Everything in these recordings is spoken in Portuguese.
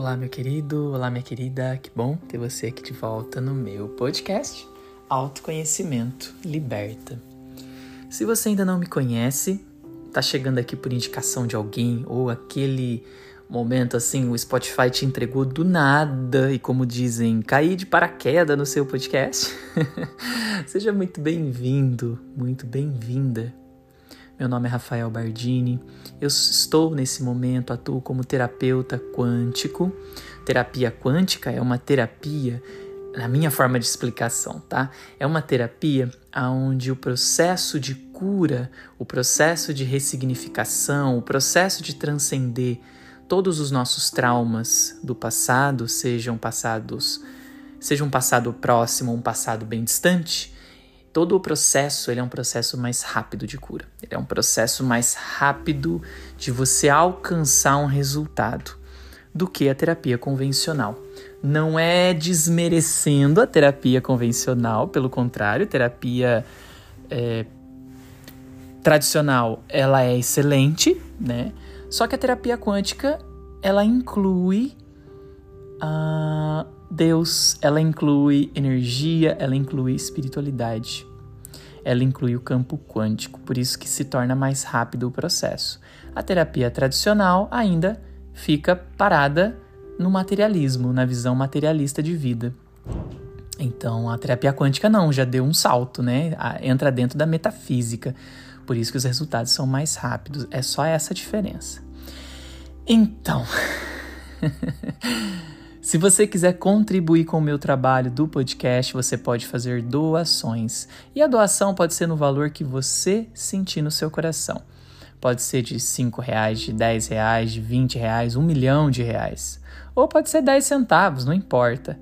Olá, meu querido, olá, minha querida, que bom ter você aqui de volta no meu podcast Autoconhecimento Liberta. Se você ainda não me conhece, tá chegando aqui por indicação de alguém ou aquele momento assim, o Spotify te entregou do nada e, como dizem, cair de paraquedas no seu podcast, seja muito bem-vindo, muito bem-vinda. Meu nome é Rafael Bardini. Eu estou nesse momento, atuo como terapeuta quântico. Terapia quântica é uma terapia, na minha forma de explicação, tá? É uma terapia onde o processo de cura, o processo de ressignificação, o processo de transcender todos os nossos traumas do passado, sejam passados, seja um passado próximo ou um passado bem distante, todo o processo ele é um processo mais rápido de cura. Ele é um processo mais rápido de você alcançar um resultado do que a terapia convencional. Não é desmerecendo a terapia convencional, pelo contrário, terapia é, tradicional ela é excelente, né? Só que a terapia quântica ela inclui a Deus, ela inclui energia, ela inclui espiritualidade. Ela inclui o campo quântico, por isso que se torna mais rápido o processo. A terapia tradicional ainda fica parada no materialismo, na visão materialista de vida. Então, a terapia quântica não, já deu um salto, né? Entra dentro da metafísica. Por isso que os resultados são mais rápidos. É só essa diferença. Então, Se você quiser contribuir com o meu trabalho do podcast, você pode fazer doações. E a doação pode ser no valor que você sentir no seu coração. Pode ser de 5 reais, de 10 reais, de 20 reais, um milhão de reais. Ou pode ser 10 centavos, não importa.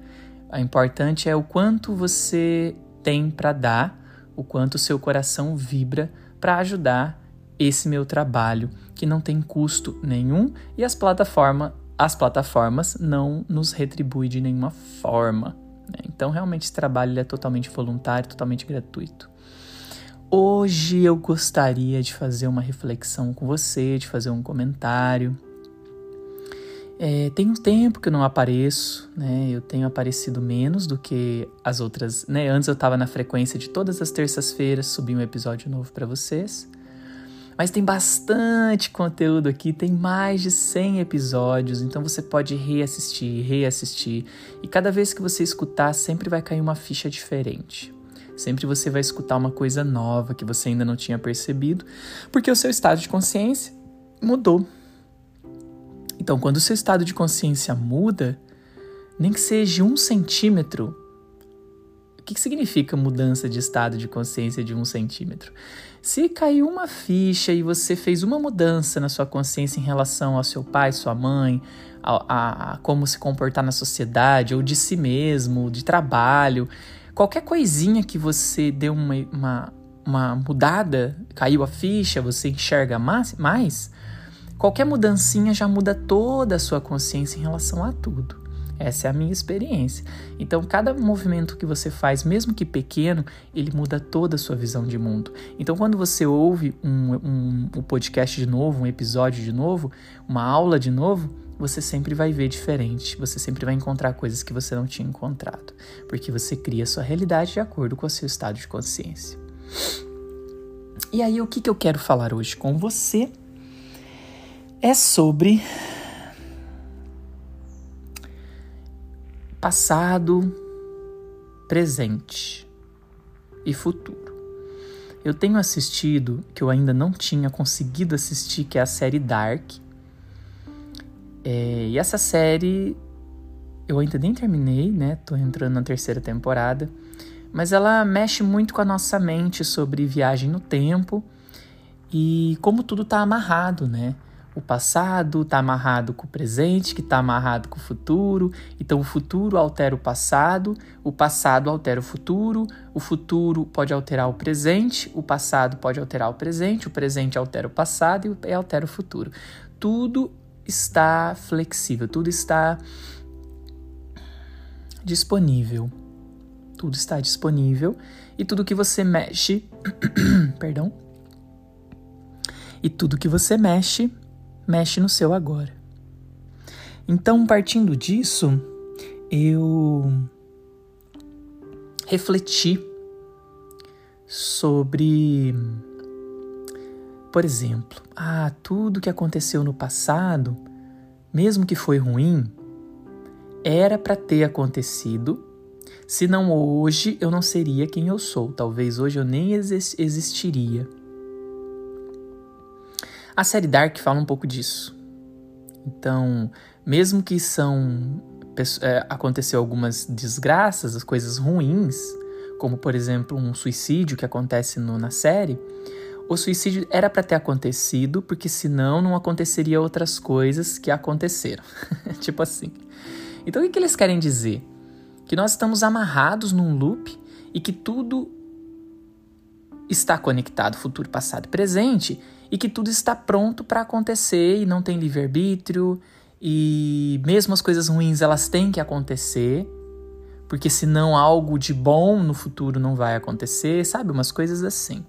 O importante é o quanto você tem para dar, o quanto o seu coração vibra para ajudar esse meu trabalho, que não tem custo nenhum e as plataformas as plataformas não nos retribuem de nenhuma forma. Né? Então, realmente, esse trabalho é totalmente voluntário, totalmente gratuito. Hoje eu gostaria de fazer uma reflexão com você, de fazer um comentário. É, tem um tempo que eu não apareço, né? Eu tenho aparecido menos do que as outras, né? Antes eu estava na frequência de todas as terças-feiras subir um episódio novo para vocês. Mas tem bastante conteúdo aqui, tem mais de 100 episódios, então você pode reassistir, reassistir. E cada vez que você escutar, sempre vai cair uma ficha diferente. Sempre você vai escutar uma coisa nova que você ainda não tinha percebido, porque o seu estado de consciência mudou. Então, quando o seu estado de consciência muda, nem que seja um centímetro, o que, que significa mudança de estado de consciência de um centímetro? Se caiu uma ficha e você fez uma mudança na sua consciência em relação ao seu pai, sua mãe, a, a, a como se comportar na sociedade, ou de si mesmo, de trabalho, qualquer coisinha que você deu uma, uma, uma mudada, caiu a ficha, você enxerga mais, mais, qualquer mudancinha já muda toda a sua consciência em relação a tudo. Essa é a minha experiência. Então, cada movimento que você faz, mesmo que pequeno, ele muda toda a sua visão de mundo. Então, quando você ouve um, um, um podcast de novo, um episódio de novo, uma aula de novo, você sempre vai ver diferente, você sempre vai encontrar coisas que você não tinha encontrado, porque você cria sua realidade de acordo com o seu estado de consciência. E aí, o que, que eu quero falar hoje com você é sobre passado, presente e futuro. Eu tenho assistido, que eu ainda não tinha conseguido assistir, que é a série Dark. É, e essa série eu ainda nem terminei, né? Tô entrando na terceira temporada. Mas ela mexe muito com a nossa mente sobre viagem no tempo e como tudo tá amarrado, né? O passado está amarrado com o presente, que está amarrado com o futuro. Então, o futuro altera o passado, o passado altera o futuro, o futuro pode alterar o presente, o passado pode alterar o presente, o presente altera o passado e altera o futuro. Tudo está flexível, tudo está disponível. Tudo está disponível e tudo que você mexe, perdão, e tudo que você mexe mexe no seu agora. Então, partindo disso, eu refleti sobre, por exemplo, ah, tudo que aconteceu no passado, mesmo que foi ruim, era para ter acontecido. Se não hoje, eu não seria quem eu sou. Talvez hoje eu nem existiria. A série Dark fala um pouco disso. Então, mesmo que são é, aconteceu algumas desgraças, as coisas ruins, como por exemplo um suicídio que acontece no, na série, o suicídio era para ter acontecido, porque senão não aconteceria outras coisas que aconteceram. tipo assim. Então o que, que eles querem dizer? Que nós estamos amarrados num loop e que tudo está conectado, futuro, passado e presente, e que tudo está pronto para acontecer e não tem livre-arbítrio, e mesmo as coisas ruins elas têm que acontecer, porque senão algo de bom no futuro não vai acontecer, sabe? Umas coisas assim.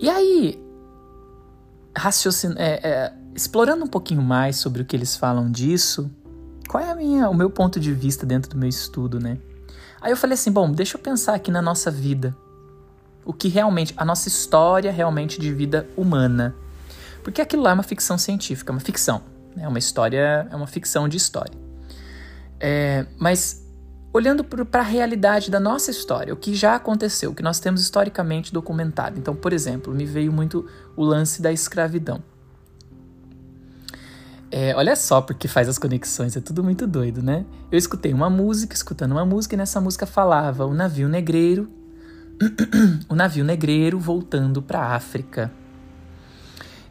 E aí, raciocin... É, é, explorando um pouquinho mais sobre o que eles falam disso, qual é minha, o meu ponto de vista dentro do meu estudo, né? Aí eu falei assim, bom, deixa eu pensar aqui na nossa vida. O que realmente, a nossa história realmente de vida humana. Porque aquilo lá é uma ficção científica, uma ficção. É uma história, é uma ficção de história. É, mas olhando para a realidade da nossa história, o que já aconteceu, o que nós temos historicamente documentado. Então, por exemplo, me veio muito o lance da escravidão. É, olha só porque faz as conexões, é tudo muito doido, né? Eu escutei uma música, escutando uma música, e nessa música falava o navio negreiro, o navio negreiro voltando para a África.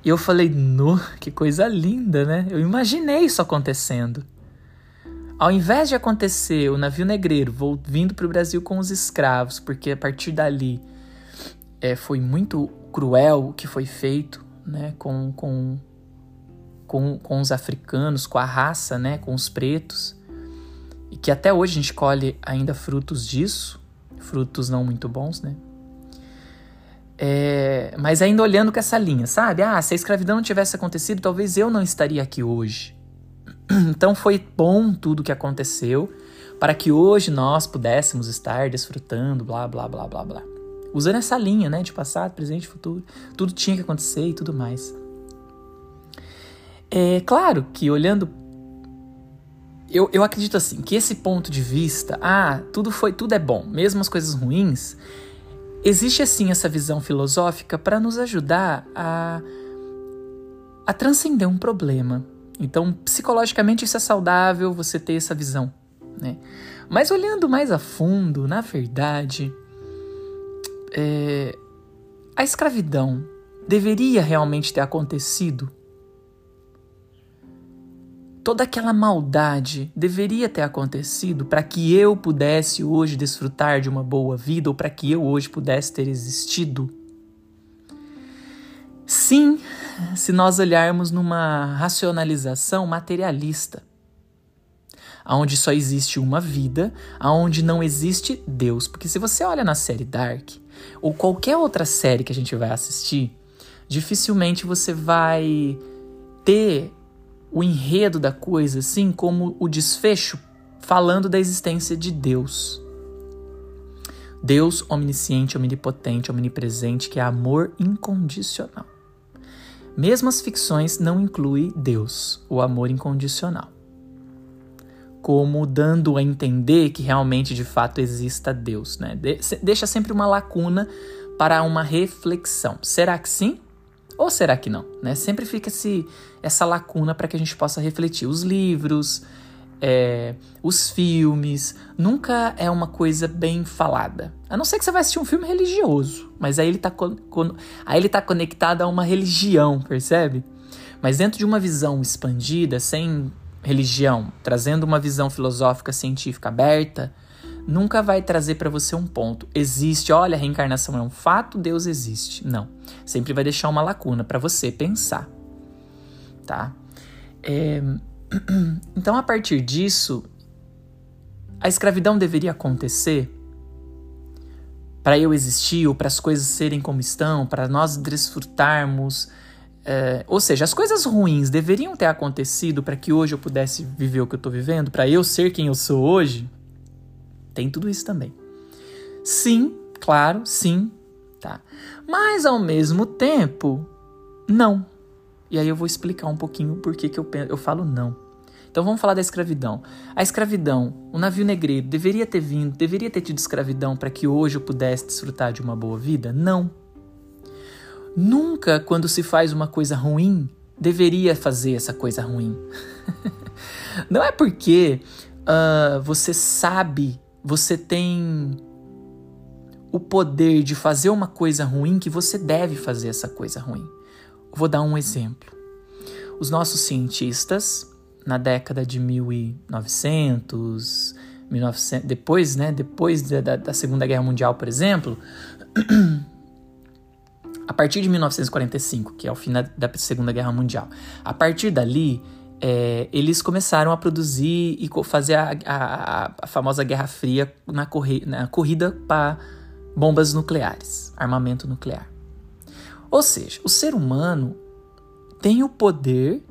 E eu falei, no, que coisa linda, né? Eu imaginei isso acontecendo. Ao invés de acontecer o navio negreiro vindo para o Brasil com os escravos, porque a partir dali é, foi muito cruel o que foi feito né, com, com, com, com os africanos, com a raça, né, com os pretos, e que até hoje a gente colhe ainda frutos disso, frutos não muito bons, né? É, mas ainda olhando com essa linha, sabe? Ah, se a escravidão não tivesse acontecido, talvez eu não estaria aqui hoje. Então foi bom tudo que aconteceu para que hoje nós pudéssemos estar desfrutando, blá, blá, blá, blá, blá. Usando essa linha, né, de passado, presente futuro. Tudo tinha que acontecer e tudo mais. É claro que olhando eu, eu acredito assim, que esse ponto de vista, ah, tudo foi, tudo é bom, mesmo as coisas ruins, Existe assim essa visão filosófica para nos ajudar a, a transcender um problema. Então, psicologicamente, isso é saudável você ter essa visão. Né? Mas olhando mais a fundo, na verdade, é, a escravidão deveria realmente ter acontecido toda aquela maldade deveria ter acontecido para que eu pudesse hoje desfrutar de uma boa vida ou para que eu hoje pudesse ter existido? Sim, se nós olharmos numa racionalização materialista, aonde só existe uma vida, aonde não existe Deus, porque se você olha na série Dark ou qualquer outra série que a gente vai assistir, dificilmente você vai ter o enredo da coisa, assim como o desfecho, falando da existência de Deus. Deus omnisciente, omnipotente, omnipresente, que é amor incondicional. Mesmo as ficções não incluem Deus, o amor incondicional. Como dando a entender que realmente de fato exista Deus, né? De deixa sempre uma lacuna para uma reflexão. Será que sim? Ou será que não? Né? Sempre fica esse, essa lacuna para que a gente possa refletir. Os livros, é, os filmes, nunca é uma coisa bem falada. A não ser que você vai assistir um filme religioso, mas aí ele está aí ele tá conectado a uma religião, percebe? Mas dentro de uma visão expandida, sem religião, trazendo uma visão filosófica científica aberta, nunca vai trazer para você um ponto. Existe, olha, a reencarnação é um fato, Deus existe. Não. Sempre vai deixar uma lacuna para você pensar. Tá? É... Então, a partir disso, a escravidão deveria acontecer para eu existir ou para as coisas serem como estão, para nós desfrutarmos É, ou seja, as coisas ruins deveriam ter acontecido para que hoje eu pudesse viver o que eu estou vivendo, para eu ser quem eu sou hoje. Tem tudo isso também. Sim, claro, sim, tá. Mas ao mesmo tempo, não. E aí eu vou explicar um pouquinho por que, que eu, eu falo não. Então vamos falar da escravidão. A escravidão, o navio negreiro, deveria ter vindo, deveria ter tido escravidão para que hoje eu pudesse desfrutar de uma boa vida? Não. Nunca, quando se faz uma coisa ruim, deveria fazer essa coisa ruim. Não é porque uh, você sabe, você tem o poder de fazer uma coisa ruim que você deve fazer essa coisa ruim. Vou dar um exemplo. Os nossos cientistas, na década de 1900, 1900 depois, né, depois da, da Segunda Guerra Mundial, por exemplo, a partir de 1945, que é o fim da, da Segunda Guerra Mundial, a partir dali, é, eles começaram a produzir e fazer a, a, a famosa Guerra Fria na, na corrida para bombas nucleares, armamento nuclear. Ou seja, o ser humano tem o poder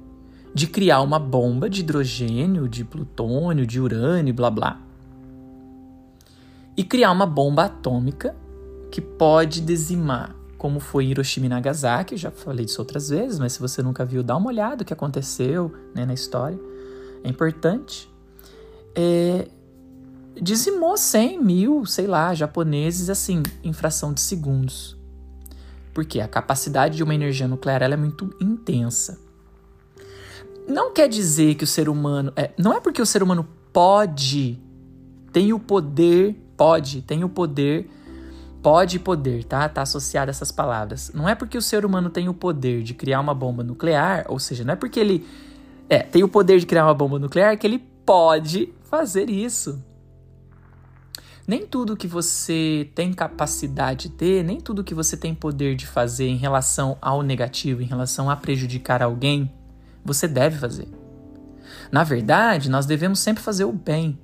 de criar uma bomba de hidrogênio, de plutônio, de urânio, blá blá. E criar uma bomba atômica que pode dizimar, como foi Hiroshima e Nagasaki, já falei disso outras vezes, mas se você nunca viu, dá uma olhada o que aconteceu né, na história. É importante. É, dizimou 100 mil, sei lá, japoneses, assim, em fração de segundos. Porque a capacidade de uma energia nuclear é muito intensa. Não quer dizer que o ser humano. É, não é porque o ser humano pode, tem o poder, pode, tem o poder, pode poder, tá? Tá associado a essas palavras. Não é porque o ser humano tem o poder de criar uma bomba nuclear, ou seja, não é porque ele é, tem o poder de criar uma bomba nuclear que ele pode fazer isso nem tudo que você tem capacidade de ter, nem tudo que você tem poder de fazer em relação ao negativo, em relação a prejudicar alguém, você deve fazer. Na verdade, nós devemos sempre fazer o bem.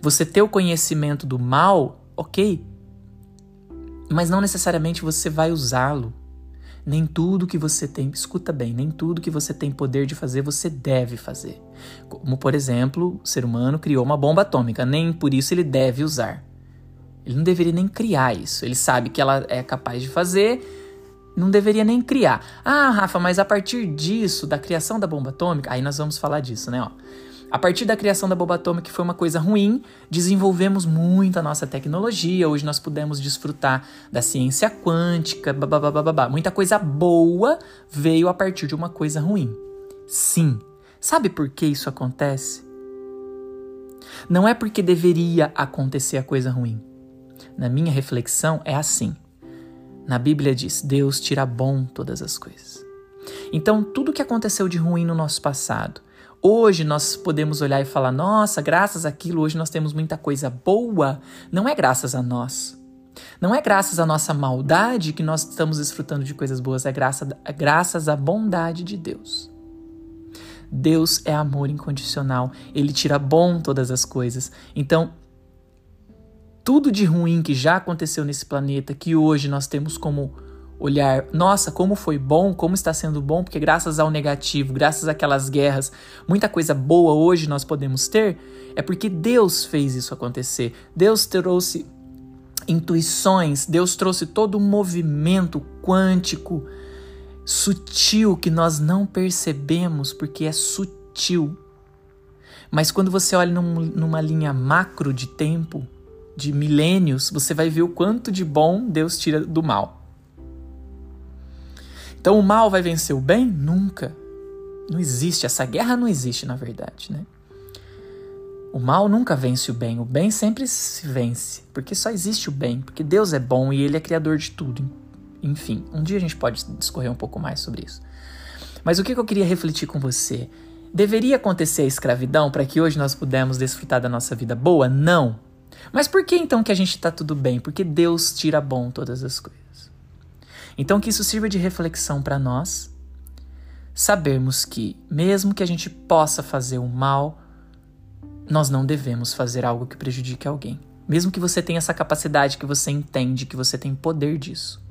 Você ter o conhecimento do mal, ok, mas não necessariamente você vai usá-lo. Nem tudo que você tem, escuta bem, nem tudo que você tem poder de fazer você deve fazer. Como, por exemplo, o ser humano criou uma bomba atômica, nem por isso ele deve usar. Ele não deveria nem criar isso. Ele sabe que ela é capaz de fazer, não deveria nem criar. Ah, Rafa, mas a partir disso, da criação da bomba atômica, aí nós vamos falar disso, né? Ó. A partir da criação da bomba atômica, que foi uma coisa ruim, desenvolvemos muito a nossa tecnologia. Hoje nós pudemos desfrutar da ciência quântica, babá. Muita coisa boa veio a partir de uma coisa ruim. Sim. Sabe por que isso acontece? Não é porque deveria acontecer a coisa ruim na minha reflexão, é assim. Na Bíblia diz: Deus tira bom todas as coisas. Então, tudo que aconteceu de ruim no nosso passado, hoje nós podemos olhar e falar: nossa, graças àquilo, hoje nós temos muita coisa boa. Não é graças a nós. Não é graças à nossa maldade que nós estamos desfrutando de coisas boas, é, graça, é graças à bondade de Deus. Deus é amor incondicional, ele tira bom todas as coisas. Então, tudo de ruim que já aconteceu nesse planeta, que hoje nós temos como olhar, nossa, como foi bom, como está sendo bom, porque graças ao negativo, graças àquelas guerras, muita coisa boa hoje nós podemos ter, é porque Deus fez isso acontecer. Deus trouxe intuições, Deus trouxe todo um movimento quântico, sutil, que nós não percebemos porque é sutil. Mas quando você olha num, numa linha macro de tempo, de milênios, você vai ver o quanto de bom Deus tira do mal. Então o mal vai vencer o bem? Nunca. Não existe, essa guerra não existe na verdade, né? O mal nunca vence o bem, o bem sempre se vence, porque só existe o bem, porque Deus é bom e ele é criador de tudo. Enfim, um dia a gente pode discorrer um pouco mais sobre isso. Mas o que eu queria refletir com você? Deveria acontecer a escravidão para que hoje nós pudéssemos desfrutar da nossa vida boa? Não. Mas por que então que a gente está tudo bem? Porque Deus tira bom todas as coisas. Então que isso sirva de reflexão para nós, sabermos que mesmo que a gente possa fazer o mal, nós não devemos fazer algo que prejudique alguém. Mesmo que você tenha essa capacidade, que você entende que você tem poder disso.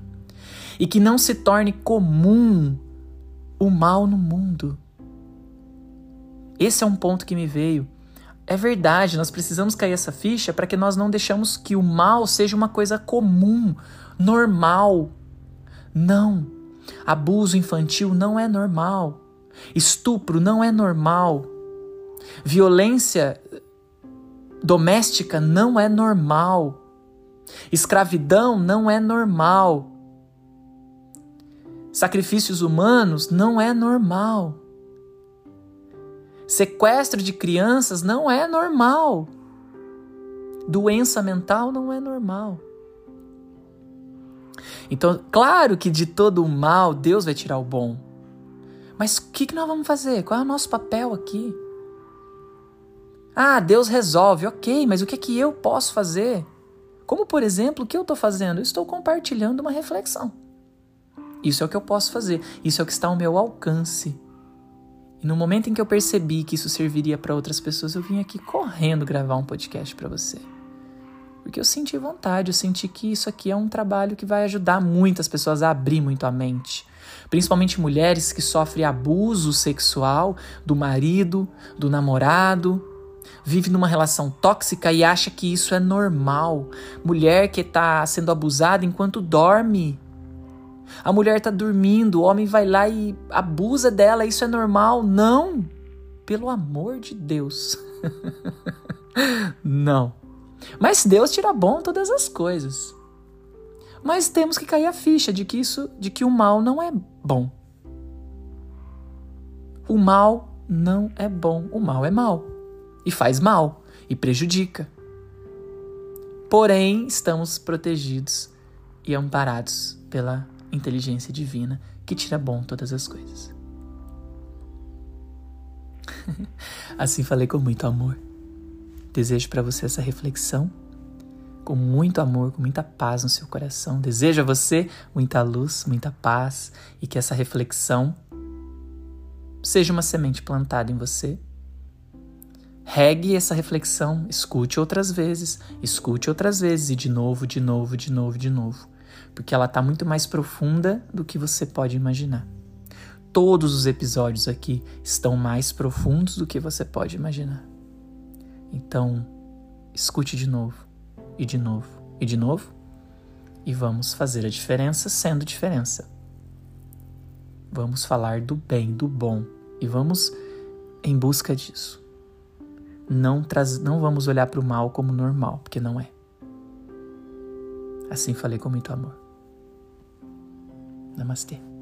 E que não se torne comum o mal no mundo. Esse é um ponto que me veio. É verdade, nós precisamos cair essa ficha para que nós não deixamos que o mal seja uma coisa comum, normal. Não. Abuso infantil não é normal. Estupro não é normal. Violência doméstica não é normal. Escravidão não é normal. Sacrifícios humanos não é normal. Sequestro de crianças não é normal. Doença mental não é normal. Então, claro que de todo o mal Deus vai tirar o bom. Mas o que, que nós vamos fazer? Qual é o nosso papel aqui? Ah, Deus resolve, ok, mas o que é que eu posso fazer? Como, por exemplo, o que eu estou fazendo? Eu estou compartilhando uma reflexão. Isso é o que eu posso fazer, isso é o que está ao meu alcance. E no momento em que eu percebi que isso serviria para outras pessoas, eu vim aqui correndo gravar um podcast para você. Porque eu senti vontade, eu senti que isso aqui é um trabalho que vai ajudar muitas pessoas a abrir muito a mente. Principalmente mulheres que sofrem abuso sexual do marido, do namorado, vive numa relação tóxica e acha que isso é normal. Mulher que está sendo abusada enquanto dorme. A mulher está dormindo, o homem vai lá e abusa dela, isso é normal? Não! Pelo amor de Deus. Não. Mas Deus tira bom todas as coisas. Mas temos que cair a ficha de que isso, de que o mal não é bom. O mal não é bom, o mal é mal e faz mal e prejudica. Porém, estamos protegidos e amparados pela inteligência divina que tira bom todas as coisas. assim falei com muito amor. Desejo para você essa reflexão com muito amor, com muita paz no seu coração. Desejo a você muita luz, muita paz e que essa reflexão seja uma semente plantada em você. Regue essa reflexão, escute outras vezes, escute outras vezes e de novo, de novo, de novo, de novo, porque ela está muito mais profunda do que você pode imaginar. Todos os episódios aqui estão mais profundos do que você pode imaginar. Então, escute de novo, e de novo, e de novo, e vamos fazer a diferença sendo diferença. Vamos falar do bem, do bom, e vamos em busca disso. Não, traz, não vamos olhar para o mal como normal, porque não é. Assim falei com muito amor. Namastê.